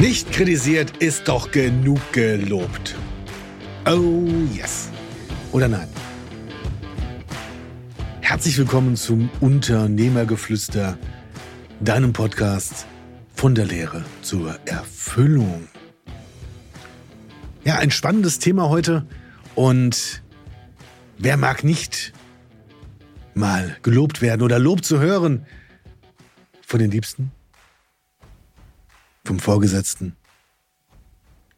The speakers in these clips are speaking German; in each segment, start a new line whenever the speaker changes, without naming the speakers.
Nicht kritisiert ist doch genug gelobt. Oh yes. Oder nein? Herzlich willkommen zum Unternehmergeflüster, deinem Podcast von der Lehre zur Erfüllung. Ja, ein spannendes Thema heute und wer mag nicht mal gelobt werden oder Lob zu hören von den Liebsten? Vom Vorgesetzten?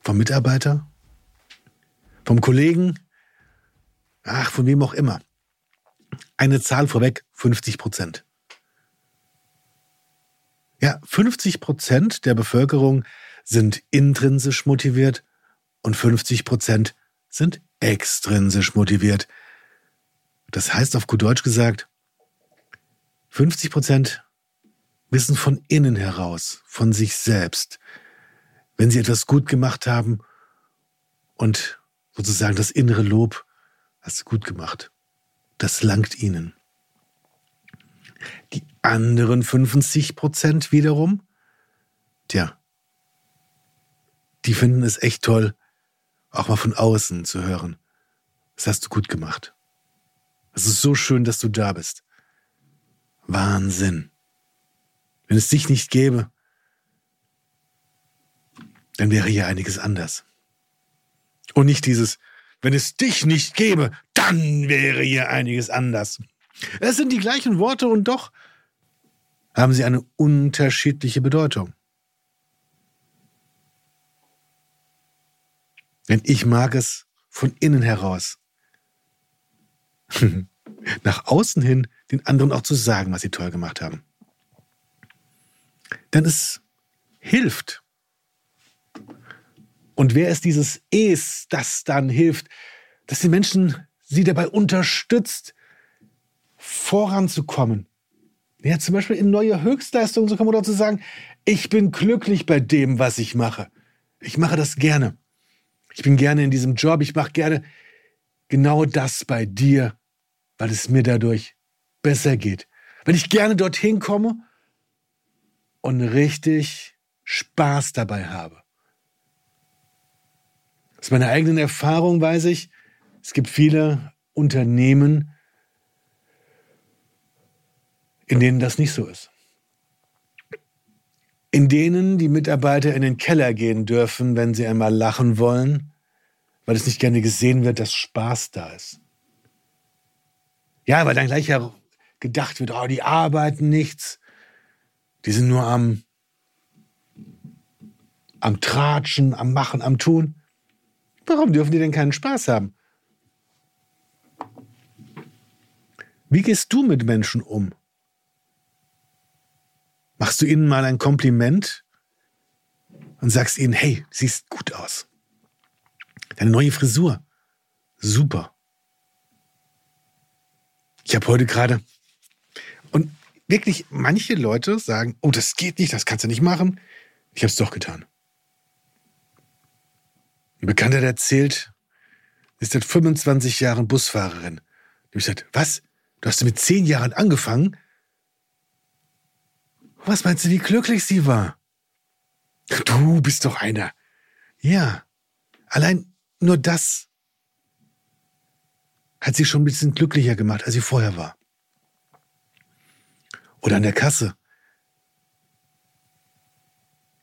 Vom Mitarbeiter? Vom Kollegen? Ach, von wem auch immer. Eine Zahl vorweg, 50 Prozent. Ja, 50 Prozent der Bevölkerung sind intrinsisch motiviert und 50 Prozent sind extrinsisch motiviert. Das heißt auf gut Deutsch gesagt, 50 Prozent wissen von innen heraus, von sich selbst, wenn sie etwas gut gemacht haben und sozusagen das innere Lob, hast du gut gemacht. Das langt ihnen. Die anderen 50 Prozent wiederum, tja, die finden es echt toll, auch mal von außen zu hören. Das hast du gut gemacht. Es ist so schön, dass du da bist. Wahnsinn. Wenn es dich nicht gäbe, dann wäre hier einiges anders. Und nicht dieses, wenn es dich nicht gäbe, dann wäre hier einiges anders. Es sind die gleichen Worte und doch haben sie eine unterschiedliche Bedeutung. Denn ich mag es von innen heraus. Nach außen hin den anderen auch zu sagen, was sie toll gemacht haben. Denn es hilft. Und wer ist dieses Es, das dann hilft, dass die Menschen sie dabei unterstützt, voranzukommen? Ja, zum Beispiel in neue Höchstleistungen zu kommen oder zu sagen, ich bin glücklich bei dem, was ich mache. Ich mache das gerne. Ich bin gerne in diesem Job. Ich mache gerne genau das bei dir, weil es mir dadurch besser geht. Wenn ich gerne dorthin komme und richtig Spaß dabei habe. Aus meiner eigenen Erfahrung weiß ich, es gibt viele Unternehmen, in denen das nicht so ist. In denen die Mitarbeiter in den Keller gehen dürfen, wenn sie einmal lachen wollen, weil es nicht gerne gesehen wird, dass Spaß da ist. Ja, weil dann gleich ja gedacht wird, oh, die arbeiten nichts, die sind nur am, am Tratschen, am Machen, am Tun. Warum dürfen die denn keinen Spaß haben? Wie gehst du mit Menschen um? Machst du ihnen mal ein Kompliment und sagst ihnen, hey, siehst gut aus. Deine neue Frisur, super. Ich habe heute gerade, und wirklich manche Leute sagen, oh, das geht nicht, das kannst du nicht machen. Ich habe es doch getan. Ein Bekannter der erzählt, ist seit 25 Jahren Busfahrerin. Und ich gesagt, was? Du hast mit 10 Jahren angefangen? Was meinst du, wie glücklich sie war? Du bist doch einer. Ja, allein nur das hat sie schon ein bisschen glücklicher gemacht, als sie vorher war. Oder an der Kasse.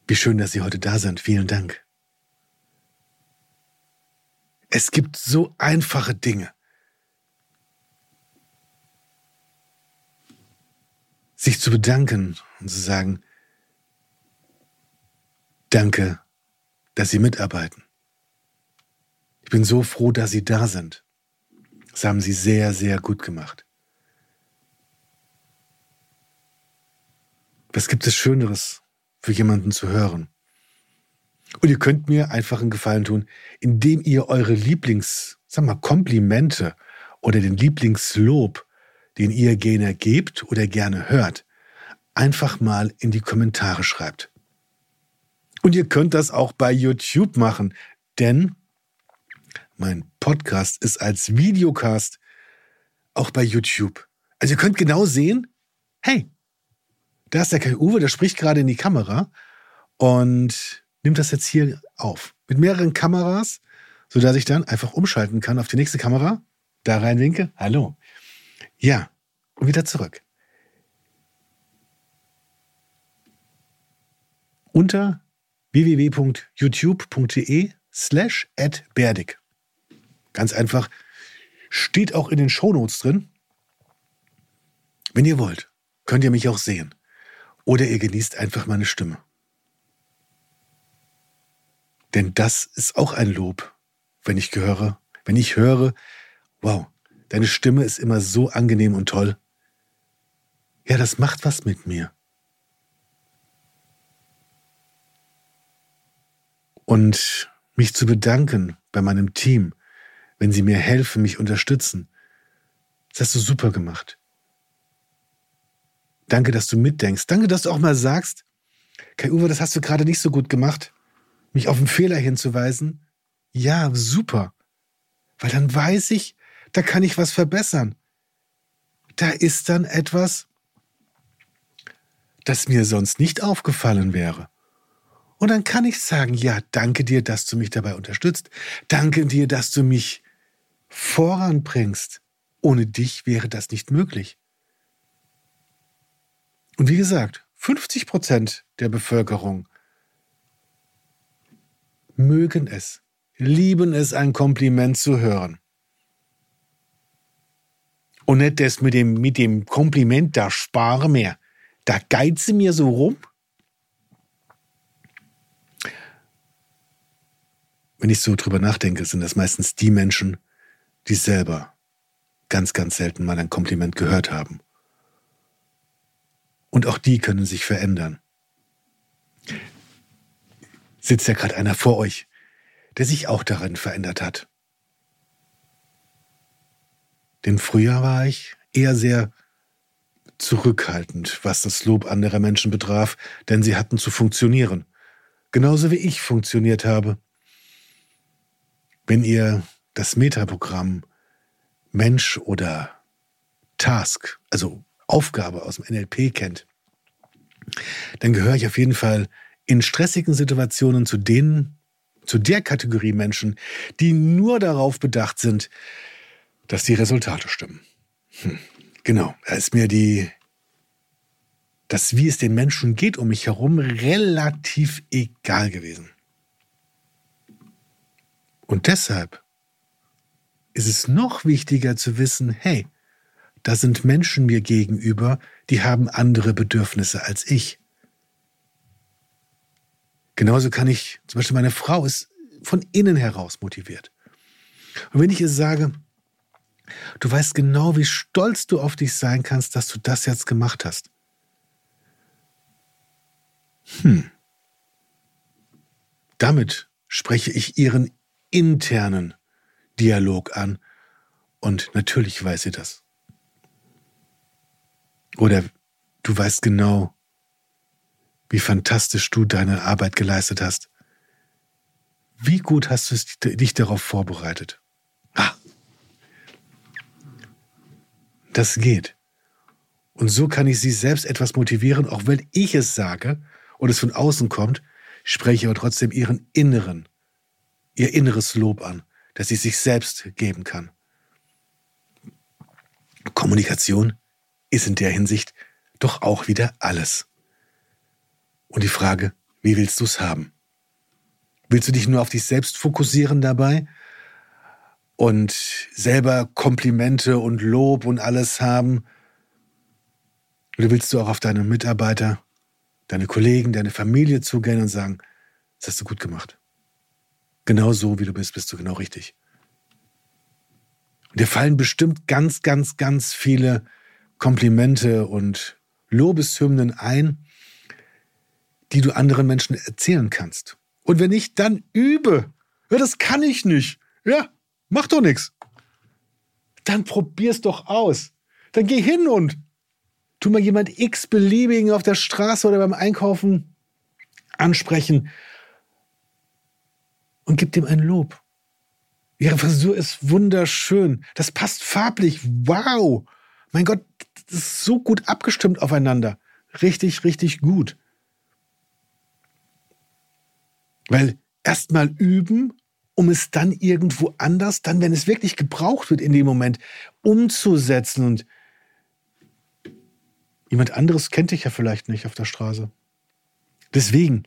Wie schön, dass Sie heute da sind. Vielen Dank. Es gibt so einfache Dinge. Sich zu bedanken und zu sagen, danke, dass Sie mitarbeiten. Ich bin so froh, dass Sie da sind. Das haben Sie sehr, sehr gut gemacht. Was gibt es Schöneres für jemanden zu hören? Und ihr könnt mir einfach einen Gefallen tun, indem ihr eure Lieblings, sag mal, Komplimente oder den Lieblingslob, den ihr gerne gebt oder gerne hört, einfach mal in die Kommentare schreibt. Und ihr könnt das auch bei YouTube machen, denn mein Podcast ist als Videocast auch bei YouTube. Also ihr könnt genau sehen, hey, da ist der Kai Uwe, der spricht gerade in die Kamera und nimmt das jetzt hier auf. Mit mehreren Kameras, sodass ich dann einfach umschalten kann auf die nächste Kamera. Da rein winke. Hallo. Ja. Und wieder zurück. Unter www.youtube.de slash berdig. Ganz einfach. Steht auch in den Shownotes drin. Wenn ihr wollt, könnt ihr mich auch sehen. Oder ihr genießt einfach meine Stimme. Denn das ist auch ein Lob, wenn ich höre, wenn ich höre, wow, deine Stimme ist immer so angenehm und toll. Ja, das macht was mit mir. Und mich zu bedanken bei meinem Team, wenn sie mir helfen, mich unterstützen. Das hast du super gemacht. Danke, dass du mitdenkst. Danke, dass du auch mal sagst, Kai Uwe, das hast du gerade nicht so gut gemacht mich auf einen Fehler hinzuweisen, ja, super. Weil dann weiß ich, da kann ich was verbessern. Da ist dann etwas, das mir sonst nicht aufgefallen wäre. Und dann kann ich sagen, ja, danke dir, dass du mich dabei unterstützt. Danke dir, dass du mich voranbringst. Ohne dich wäre das nicht möglich. Und wie gesagt, 50 Prozent der Bevölkerung mögen es, lieben es, ein Kompliment zu hören. Und nicht das mit dem, mit dem Kompliment, da spare mehr. Da geize mir so rum. Wenn ich so drüber nachdenke, sind das meistens die Menschen, die selber ganz, ganz selten mal ein Kompliment gehört haben. Und auch die können sich verändern sitzt ja gerade einer vor euch, der sich auch darin verändert hat. Denn früher war ich eher sehr zurückhaltend, was das Lob anderer Menschen betraf, denn sie hatten zu funktionieren. Genauso wie ich funktioniert habe. Wenn ihr das Metaprogramm Mensch oder Task, also Aufgabe aus dem NLP kennt, dann gehöre ich auf jeden Fall in stressigen Situationen zu denen, zu der Kategorie Menschen, die nur darauf bedacht sind, dass die Resultate stimmen. Hm, genau, da ist mir die, das, wie es den Menschen geht um mich herum, relativ egal gewesen. Und deshalb ist es noch wichtiger zu wissen, hey, da sind Menschen mir gegenüber, die haben andere Bedürfnisse als ich. Genauso kann ich, zum Beispiel meine Frau ist von innen heraus motiviert. Und wenn ich ihr sage, du weißt genau, wie stolz du auf dich sein kannst, dass du das jetzt gemacht hast. Hm. Damit spreche ich ihren internen Dialog an und natürlich weiß sie das. Oder du weißt genau, wie fantastisch du deine Arbeit geleistet hast. Wie gut hast du dich darauf vorbereitet? Ah, das geht. Und so kann ich sie selbst etwas motivieren, auch wenn ich es sage und es von außen kommt, spreche ich aber trotzdem ihren inneren, ihr inneres Lob an, das sie sich selbst geben kann. Kommunikation ist in der Hinsicht doch auch wieder alles. Und die Frage, wie willst du es haben? Willst du dich nur auf dich selbst fokussieren dabei und selber Komplimente und Lob und alles haben? Oder willst du auch auf deine Mitarbeiter, deine Kollegen, deine Familie zugehen und sagen, das hast du gut gemacht. Genau so, wie du bist, bist du genau richtig. Und dir fallen bestimmt ganz, ganz, ganz viele Komplimente und Lobeshymnen ein, die du anderen Menschen erzählen kannst. Und wenn nicht, dann übe. Ja, das kann ich nicht. Ja, mach doch nichts. Dann probier's doch aus. Dann geh hin und tu mal jemand x beliebigen auf der Straße oder beim Einkaufen ansprechen und gib dem ein Lob. Ihre Frisur ist wunderschön. Das passt farblich. Wow. Mein Gott, ist so gut abgestimmt aufeinander. Richtig, richtig gut. Weil erstmal üben, um es dann irgendwo anders, dann, wenn es wirklich gebraucht wird in dem Moment, umzusetzen. Und jemand anderes kennt dich ja vielleicht nicht auf der Straße. Deswegen,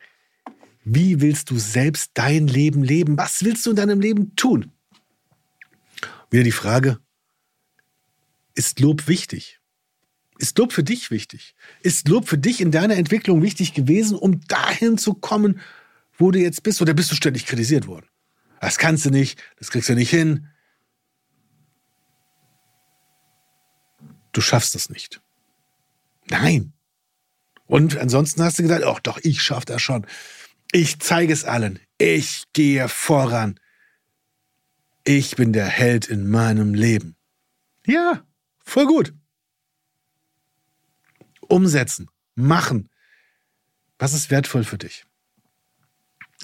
wie willst du selbst dein Leben leben? Was willst du in deinem Leben tun? Wieder die Frage, ist Lob wichtig? Ist Lob für dich wichtig? Ist Lob für dich in deiner Entwicklung wichtig gewesen, um dahin zu kommen, wo du jetzt bist? Oder bist du ständig kritisiert worden? Das kannst du nicht, das kriegst du nicht hin. Du schaffst das nicht. Nein. Und ansonsten hast du gedacht, ach doch, ich schaff das schon. Ich zeige es allen. Ich gehe voran. Ich bin der Held in meinem Leben. Ja, voll gut. Umsetzen, machen. Was ist wertvoll für dich?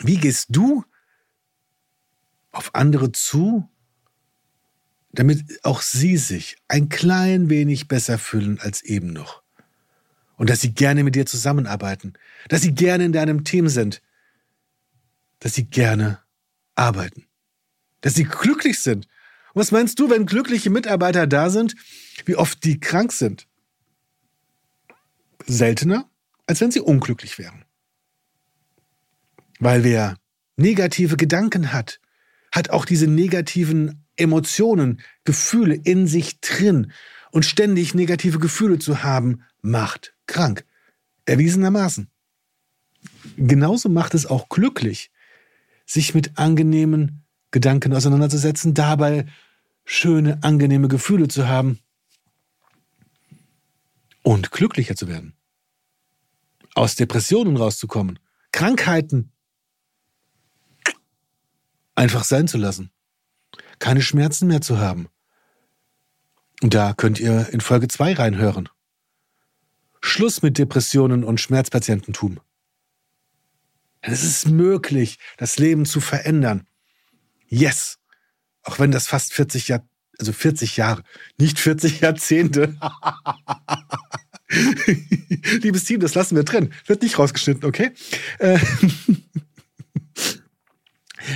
Wie gehst du auf andere zu, damit auch sie sich ein klein wenig besser fühlen als eben noch? Und dass sie gerne mit dir zusammenarbeiten, dass sie gerne in deinem Team sind, dass sie gerne arbeiten, dass sie glücklich sind. Und was meinst du, wenn glückliche Mitarbeiter da sind, wie oft die krank sind? Seltener, als wenn sie unglücklich wären. Weil wer negative Gedanken hat, hat auch diese negativen Emotionen, Gefühle in sich drin. Und ständig negative Gefühle zu haben, macht krank. Erwiesenermaßen. Genauso macht es auch glücklich, sich mit angenehmen Gedanken auseinanderzusetzen, dabei schöne, angenehme Gefühle zu haben und glücklicher zu werden. Aus Depressionen rauszukommen, Krankheiten einfach sein zu lassen, keine Schmerzen mehr zu haben. Und da könnt ihr in Folge 2 reinhören. Schluss mit Depressionen und Schmerzpatiententum. Es ist möglich, das Leben zu verändern. Yes. Auch wenn das fast 40 Jahre, also 40 Jahre, nicht 40 Jahrzehnte. Liebes Team, das lassen wir drin. Wird nicht rausgeschnitten, okay?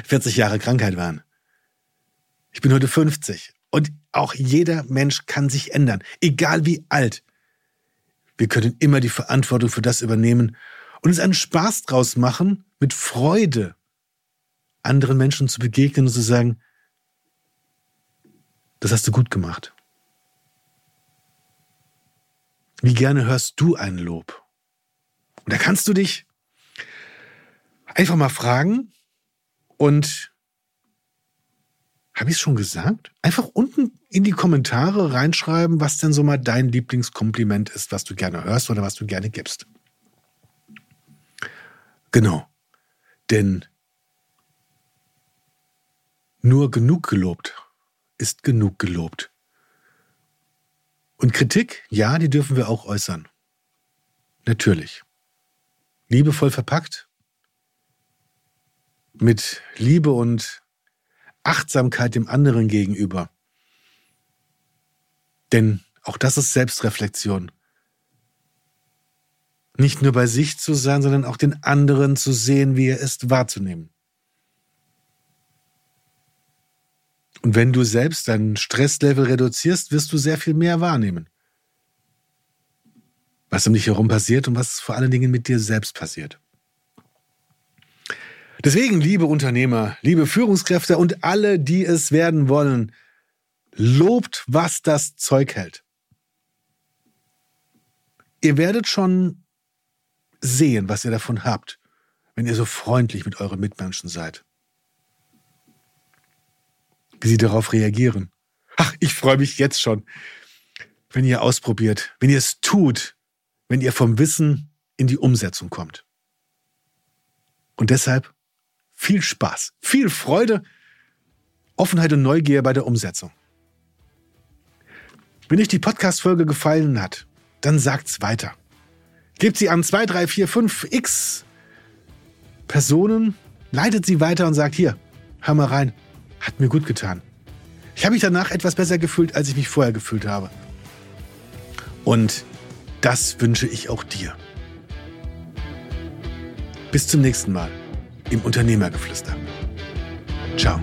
40 äh, Jahre Krankheit waren. Ich bin heute 50 und auch jeder Mensch kann sich ändern, egal wie alt. Wir können immer die Verantwortung für das übernehmen und uns einen Spaß draus machen, mit Freude anderen Menschen zu begegnen und zu sagen, das hast du gut gemacht. Wie gerne hörst du ein Lob? Und da kannst du dich einfach mal fragen und habe ich es schon gesagt? Einfach unten in die Kommentare reinschreiben, was denn so mal dein Lieblingskompliment ist, was du gerne hörst oder was du gerne gibst. Genau. Denn nur genug gelobt ist genug gelobt. Und Kritik, ja, die dürfen wir auch äußern. Natürlich. Liebevoll verpackt. Mit Liebe und Achtsamkeit dem anderen gegenüber. Denn auch das ist Selbstreflexion nicht nur bei sich zu sein, sondern auch den anderen zu sehen, wie er ist, wahrzunehmen. Und wenn du selbst dein Stresslevel reduzierst, wirst du sehr viel mehr wahrnehmen. Was um dich herum passiert und was vor allen Dingen mit dir selbst passiert. Deswegen, liebe Unternehmer, liebe Führungskräfte und alle, die es werden wollen, lobt, was das Zeug hält. Ihr werdet schon sehen, was ihr davon habt, wenn ihr so freundlich mit euren Mitmenschen seid. Wie sie darauf reagieren. Ach, ich freue mich jetzt schon, wenn ihr ausprobiert, wenn ihr es tut, wenn ihr vom Wissen in die Umsetzung kommt. Und deshalb viel Spaß, viel Freude, Offenheit und Neugier bei der Umsetzung. Wenn euch die Podcast-Folge gefallen hat, dann sagt's weiter. Gebt sie an 2, 3, 4, 5 x Personen, leitet sie weiter und sagt, hier, hör mal rein, hat mir gut getan. Ich habe mich danach etwas besser gefühlt, als ich mich vorher gefühlt habe. Und das wünsche ich auch dir. Bis zum nächsten Mal. im Unternehmergeflüster. Ciao.